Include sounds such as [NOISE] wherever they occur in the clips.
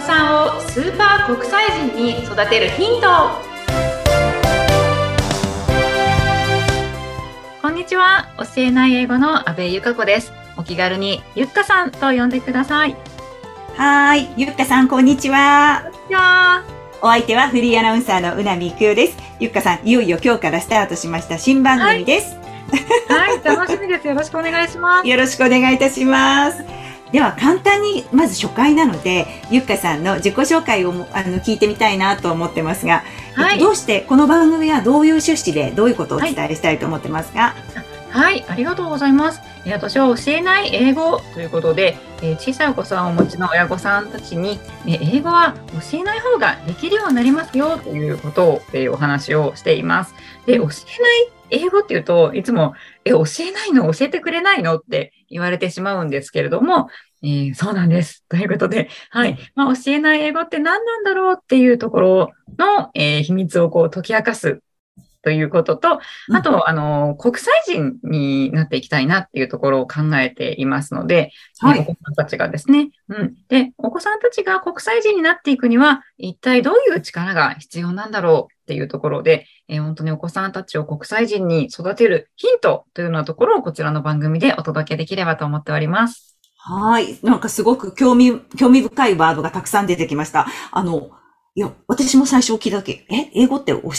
子さんをスーパー国際人に育てるヒントこんにちは教えない英語の阿部由香子ですお気軽にゆっかさんと呼んでくださいはい。ゆっかさん、こんにちは。お相手はフリーアナウンサーのうなみいくよです。ゆっかさん、いよいよ今日からスタートしました新番組です。はい、はい、楽しみです。よろしくお願いします。よろしくお願いいたします。では簡単にまず初回なのでゆっかさんの自己紹介をあの聞いてみたいなと思ってますが、はい、どうしてこの番組はどういう趣旨でどういうことをお伝えしたいと思ってますか、はい、はい、ありがとうございます。私は教えない英語ということで、え小さいお子さんをお持ちの親御さんたちに、英語は教えない方ができるようになりますよということを、えお話をしています。で、教えない英語っていうといつも、え、教えないの？教えてくれないの？って言われてしまうんですけれども、えー、そうなんです。ということで、はい。まあ、教えない英語って何なんだろう？っていうところの、えー、秘密をこう解き明かすということと、あと、あの、国際人になっていきたいなっていうところを考えていますので、はい、お子さんたちがですね、うん。で、お子さんたちが国際人になっていくには、一体どういう力が必要なんだろうっていうところで、えー、本当にお子さんたちを国際人に育てるヒントというようなところをこちらの番組でお届けできればと思っております。はい。なんかすごく興味、興味深いワードがたくさん出てきました。あの、いや、私も最初聞いたとき、え、英語って教教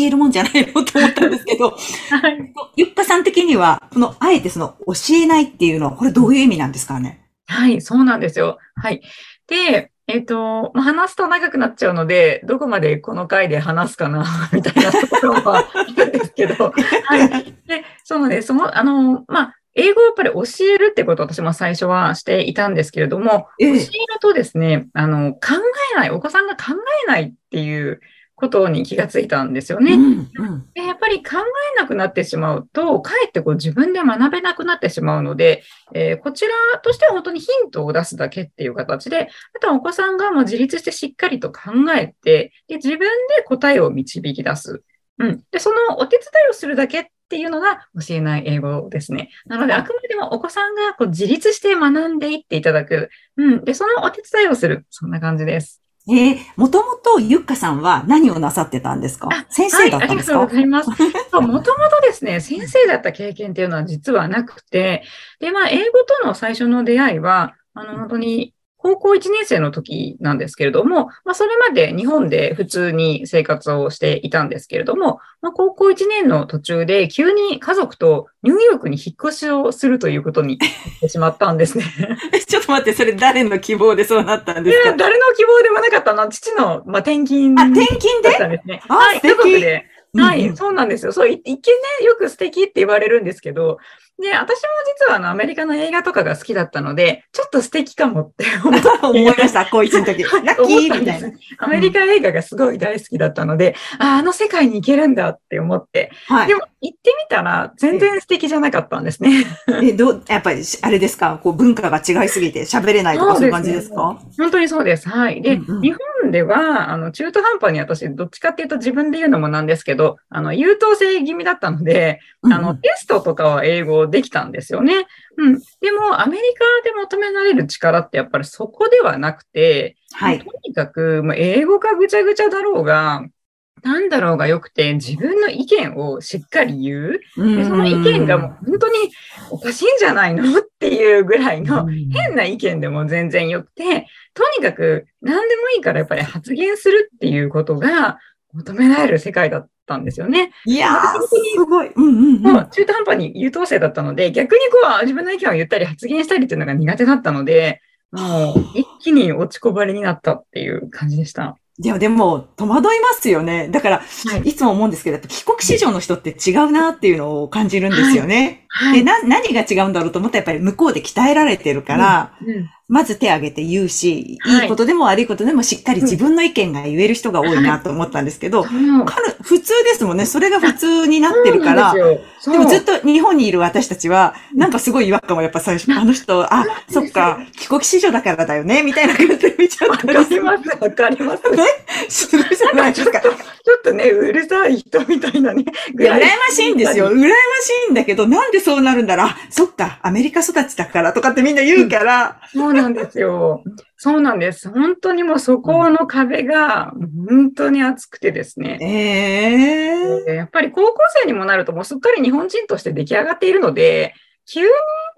えるもんじゃないの？と思ったんですけど、はい。ゆっかさん的には、この、あえてその、教えないっていうのは、これどういう意味なんですかね？はい、そうなんですよ。はい。で、えっ、ー、と、まあ、話すと長くなっちゃうので、どこまでこの回で話すかな、[LAUGHS] みたいなところはあるんですけど、[LAUGHS] はい。で、そのね、その、あの、まあ、英語をやっぱり教えるってことを私も最初はしていたんですけれども、教えるとですね、あの、考えない、お子さんが考えないっていうことに気がついたんですよね。うんうん、でやっぱり考えなくなってしまうと、かえってこう自分で学べなくなってしまうので、えー、こちらとしては本当にヒントを出すだけっていう形で、あとはお子さんがもう自立してしっかりと考えて、で自分で答えを導き出す。うん。で、そのお手伝いをするだけっっていうのが教えない英語ですね。なので、あくまでもお子さんがこう自立して学んでいっていただく。うん。で、そのお手伝いをする。そんな感じです。ええー、もともとゆっかさんは何をなさってたんですか？先生だったんですか、はい、ありがとうございます。もともとですね、先生だった経験っていうのは実はなくて、で、まあ、英語との最初の出会いは、あの、本当に高校1年生の時なんですけれども、まあ、それまで日本で普通に生活をしていたんですけれども、まあ、高校1年の途中で急に家族とニューヨークに引っ越しをするということになってしまったんですね。[LAUGHS] ちょっと待って、それ誰の希望でそうなったんですか？誰の希望でもなかったの父の、まあ、転勤あ、転勤で？だったんですね。はい、家族で。はい、そうなんですよ。そう、一見ね、よく素敵って言われるんですけど、で、私も実はあのアメリカの映画とかが好きだったので、ちょっと素敵かもって思 [LAUGHS] いました、高一の時。ラッキーみたいな。アメリカ映画がすごい大好きだったので、うん、ああの世界に行けるんだって思って。はい、でも行ってみたら全然素敵じゃなかったんですね。え、どう、やっぱりあれですか？こう文化が違いすぎて喋れないとかそういう感じですか、ね、本当にそうです。はい。で、うんうん、日本では、あの、中途半端に私、どっちかっていうと自分で言うのもなんですけど、あの、優等生気味だったので、あの、テストとかは英語できたんですよね。うん。でも、アメリカで求められる力ってやっぱりそこではなくて、はい。とにかく、もう英語かぐちゃぐちゃだろうが、なんだろうがよくて、自分の意見をしっかり言う。でその意見がもう本当におかしいんじゃないのっていうぐらいの変な意見でも全然よくて、とにかく何でもいいからやっぱり発言するっていうことが求められる世界だったんですよね。いやー、すごい。うんうん、うん、中途半端に優等生だったので、逆にこう自分の意見を言ったり発言したりっていうのが苦手だったので、もう一気に落ちこぼれになったっていう感じでした。いや、でも、戸惑いますよね。だから、はい、いつも思うんですけど、帰国子女の人って違うなっていうのを感じるんですよね。はいはい、でな、何が違うんだろうと思ったら、やっぱり向こうで鍛えられてるから、うんうん、まず手挙げて言うし、はい、いいことでも悪いことでもしっかり自分の意見が言える人が多いなと思ったんですけど、はい、普通ですもんね。それが普通になってるから、ででもずっと日本にいる私たちは、なんかすごい違和感をやっぱ最初、あの人、あ、そっか、帰国子女だからだよね、みたいな感じで見ちゃったりわかります、わかります。[LAUGHS] ね？するじゃないですか。とね、うるさい人みたいなね。羨ましいんですよ。[LAUGHS] 羨ましいんだけど、なんでそうなるんだろう。あ、そっか、アメリカ育ちだからとかってみんな言うから、うんなんですよ。そうなんです。本当にもうそこの壁が本当に厚くてですね。えー、やっぱり高校生にもなるともうすっかり日本人として出来上がっているので、急に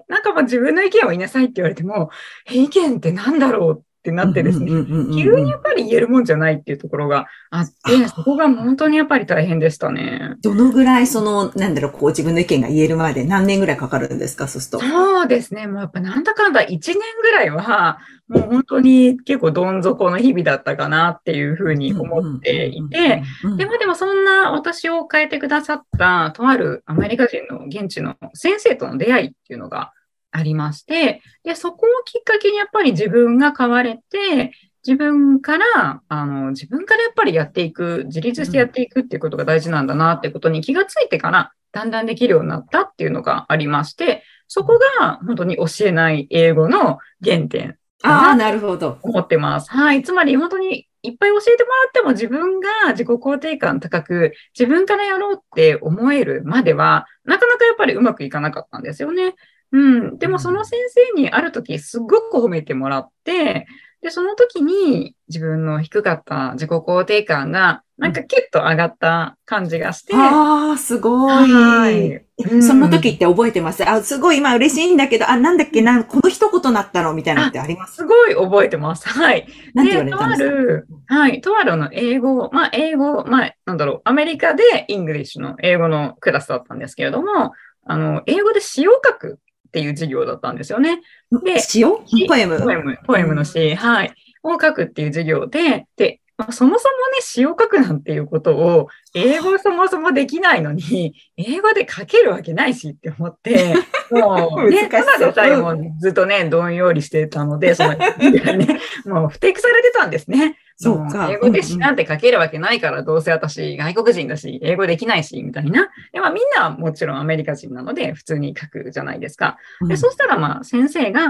なんかもう自分の意見を言いなさいって言われても、意見って何だろうってなってですね、急にやっぱり言えるもんじゃないっていうところがあって、そこが本当にやっぱり大変でしたね。どのぐらいその、なんだろう、こう自分の意見が言えるまで何年ぐらいかかるんですか、そうすると。そうですね。もうやっぱなんだかんだ1年ぐらいは、もう本当に結構どん底の日々だったかなっていうふうに思っていて、でもでもそんな私を変えてくださったとあるアメリカ人の現地の先生との出会いっていうのがありまして、で、そこをきっかけにやっぱり自分が変われて、自分から、あの、自分からやっぱりやっていく、自立してやっていくっていうことが大事なんだなってことに気がついてから、だんだんできるようになったっていうのがありまして、そこが本当に教えない英語の原点。ああ、なるほど。思ってます。はい。つまり本当にいっぱい教えてもらっても自分が自己肯定感高く、自分からやろうって思えるまでは、なかなかやっぱりうまくいかなかったんですよね。うん。でもその先生にある時すっごく褒めてもらって、で、その時に自分の低かった自己肯定感がなんかキュッと上がった感じがして。ああ、すごい。はい、うん、その時って覚えてます？あ、すごい今嬉しいんだけど、あ、なんだっけな、この一言だったのみたいなのってあります？すごい覚えてます。はい。なんて言われたんですか？とある、はい。とあるの英語、まあ英語、まあなんだろう、アメリカで English の英語のクラスだったんですけれども、あの、英語で詩を書くっていう授業だったんですよね。で、詩を？ポエム？ポエム、ポエムの詩、はい。を書くっていう授業で、で、まあ、そもそもね、詩を書くなんていうことを、英語そもそもできないのに、[LAUGHS] 英語で書けるわけないしって思って、もう、ね、ただでさえもずっとね、どんよりしてたので、その、ね、[LAUGHS] もうふてくされてたんですね。そうか。英語で詩なんて書けるわけないから、どうせ私外国人だし、英語できないし、みたいな。で、まあみんなはもちろんアメリカ人なので、普通に書くじゃないですか。で、そしたらまあ先生が、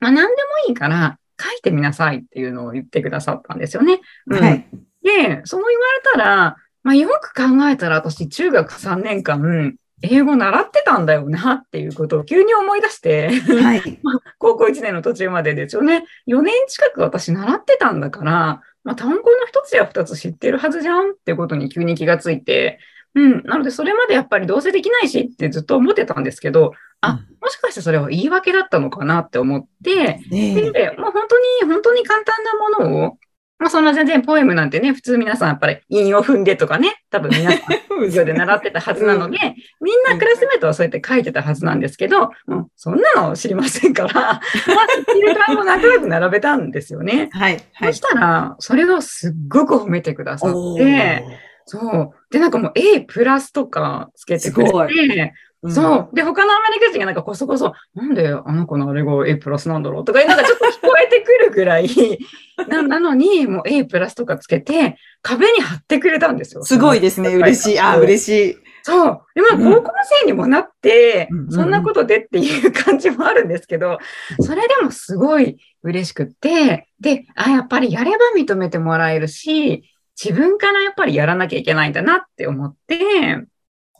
まあ何でもいいから、書いてみなさいっていうのを言ってくださったんですよね。うん、はい。で、そう言われたら、まあよく考えたら私中学3年間、英語習ってたんだよなっていうことを急に思い出して、はい、[LAUGHS] 高校1年の途中までですよね。4年近く私習ってたんだから、まあ、単語の一つや二つ知ってるはずじゃんってことに急に気がついて、うん。なので、それまでやっぱりどうせできないしってずっと思ってたんですけど、あ、もしかしてそれは言い訳だったのかなって思って、ね、で、もう本当に、本当に簡単なものを、まあそんな全然ポエムなんてね、普通皆さんやっぱり韻を踏んでとかね、多分皆さん授業で習ってたはずなので、みんなクラスメートはそうやって書いてたはずなんですけど、もうそんなの知りませんから、まあ、知ってる単語仲良く並べたんですよね。[LAUGHS] はい。はい、そしたら、それをすっごく褒めてくださって、そう。で、なんかもう A プラスとかつけてくれて、そう。で、他のアメリカ人がなんかこそこそ、なんであの子のあれが A プラスなんだろうとか、なんかちょっと聞こえてくるぐらい [LAUGHS] な、なのに、もう A プラスとかつけて、壁に貼ってくれたんですよ。すごいですね。嬉しい。あ、嬉しい。そう。で、まあ、高校生にもなって、うん、そんなことでっていう感じもあるんですけど、それでもすごい嬉しくって、で、あ、やっぱりやれば認めてもらえるし、自分からやっぱりやらなきゃいけないんだなって思って、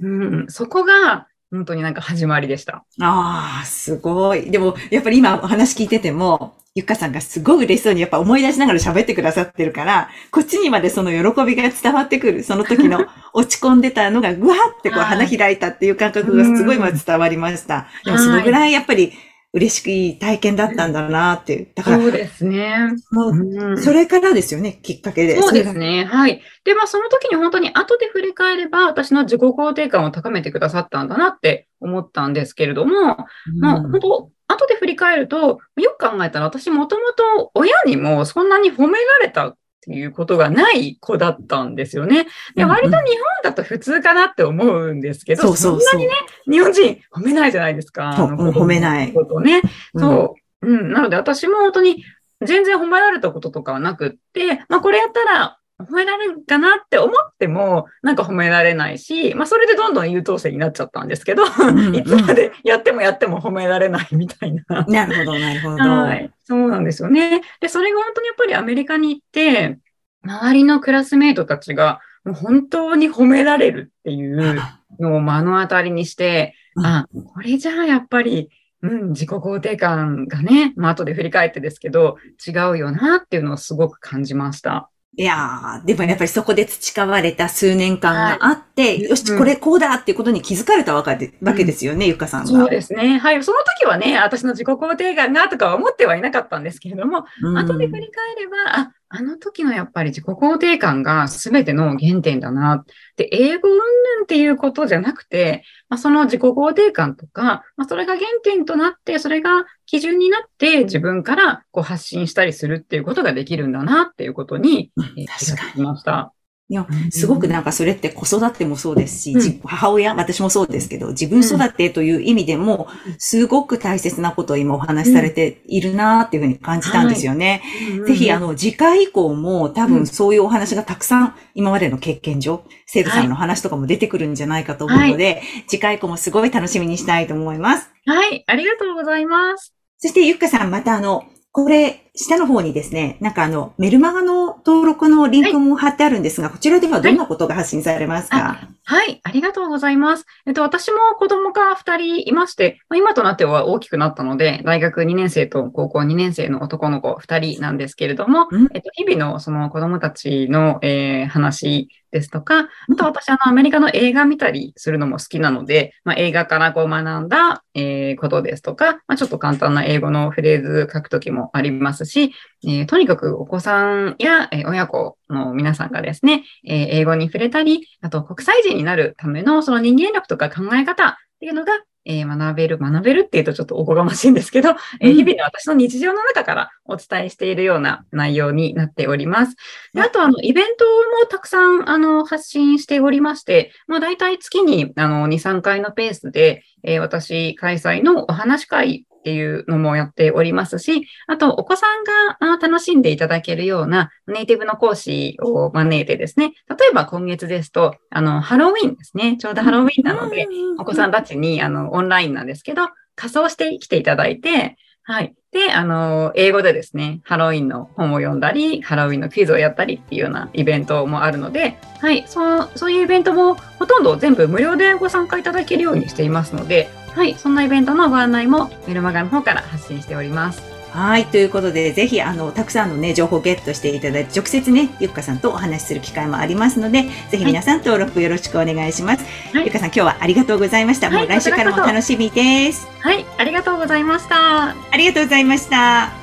うん、そこが本当になんか始まりでした。ああ、すごい。でも、やっぱり今お話聞いてても、ゆっかさんがすごい嬉しそうにやっぱ思い出しながら喋ってくださってるから、こっちにまでその喜びが伝わってくる、その時の [LAUGHS] 落ち込んでたのがぐわってこう花開いたっていう感覚がすごいま伝わりました。[LAUGHS] でもそのぐらいやっぱり嬉しくいい体験だったんだなっていう。だから。そうですね。もう、それからですよね、きっかけで。そうですね。はい。で、まあ、その時に本当に後で振り返れば、私の自己肯定感を高めてくださったんだなって思ったんですけれども、まあ、本当、後で振り返ると、よく考えたら私もともと親にもそんなに褒められたっていうことがない子だったんですよね。で、割と日本だと普通かなって思うんですけど、そうそうそんなにね、日本人褒めないじゃないですか。褒めない。ことね。そう。うん。なので私も本当に全然褒められたこととかはなくって、まあこれやったら褒められるかなって思っても、なんか褒められないし、まあそれでどんどん優等生になっちゃったんですけど、うんうん、いつまでやってもやっても褒められないみたいな。なるほど、なるほど。はい。そうなんですよね。で、それが本当にやっぱりアメリカに行って、周りのクラスメイトたちが、もう本当に褒められるっていう [LAUGHS] のを目の当たりにして、あ、これじゃあやっぱりうん、自己肯定感がね、まあ後で振り返ってですけど、違うよなっていうのをすごく感じました。いやー、でもやっぱりそこで培われた数年間があって、はい、よし、これこうだっていうことに気づかれたわけわけですよね、うん、ゆかさんが。そうですね。はい。その時はね、私の自己肯定感がとかは思ってはいなかったんですけれども、うん、後で振り返れば、あ、あの時のやっぱり自己肯定感が全ての原点だな。で、英語云々っていうことじゃなくて、まあ、その自己肯定感とか、まあ、それが原点となって、それが基準になって自分からこう発信したりするっていうことができるんだなっていうことに、えー、気がつきました。いや、すごくなんかそれって子育てもそうですし、うん、母親、私もそうですけど、自分育てという意味でも、すごく大切なことを今お話しされているなっていうふうに感じたんですよね。はい、ぜひ、あの、次回以降も多分そういうお話がたくさん今までの経験上、生徒さんの話とかも出てくるんじゃないかと思うので、はい、次回以降もすごい楽しみにしたいと思います。はい、ありがとうございます。そして、ゆっかさん、またあの、これ、下の方にですね、なんかあの、メルマガの登録のリンクも貼ってあるんですが、はい、こちらではどんなことが発信されますか、はい、はい、ありがとうございます。えっと、私も子供が2人いまして、まあ、今となっては大きくなったので、大学2年生と高校2年生の男の子2人なんですけれども、うん、えっと、日々のその子供たちの、えー、話ですとか、あと私、あの、アメリカの映画見たりするのも好きなので、まあ、映画からこう学んだ、えー、ことですとか、まあ、ちょっと簡単な英語のフレーズ書くときもありますし、えー、とにかくお子さんや、えー、親子の皆さんがですね、えー、英語に触れたり、あと国際人になるためのその人間力とか考え方っていうのが、えー、学べる、学べるっていうとちょっとおこがましいんですけど、えー、日々の私の日常の中からお伝えしているような内容になっております。であと、あの、イベントもたくさん、あの、発信しておりまして、まあ、大体月に、あの、2、3回のペースで、えー、私開催のお話会っていうのもやっておりますし、あと、お子さんが楽しんでいただけるようなネイティブの講師を招いてですね、例えば今月ですと、あの、ハロウィンですね。ちょうどハロウィンなので、お子さんたちに、あの、オンラインなんですけど、仮装してきていただいて、はい。で、あの、英語でですね、ハロウィンの本を読んだり、ハロウィンのクイズをやったりっていうようなイベントもあるので、はい、そう、そういうイベントもほとんど全部無料でご参加いただけるようにしていますので、はい、そんなイベントのご案内もメルマガの方から発信しております。はい。ということで、ぜひ、あの、たくさんのね、情報をゲットしていただいて、直接ね、ゆっかさんとお話しする機会もありますので、ぜひ皆さん登録よろしくお願いします。はい、ゆっかさん、今日はありがとうございました。はい、もう来週からも楽しみです。はい。ありがとうございました。ありがとうございました。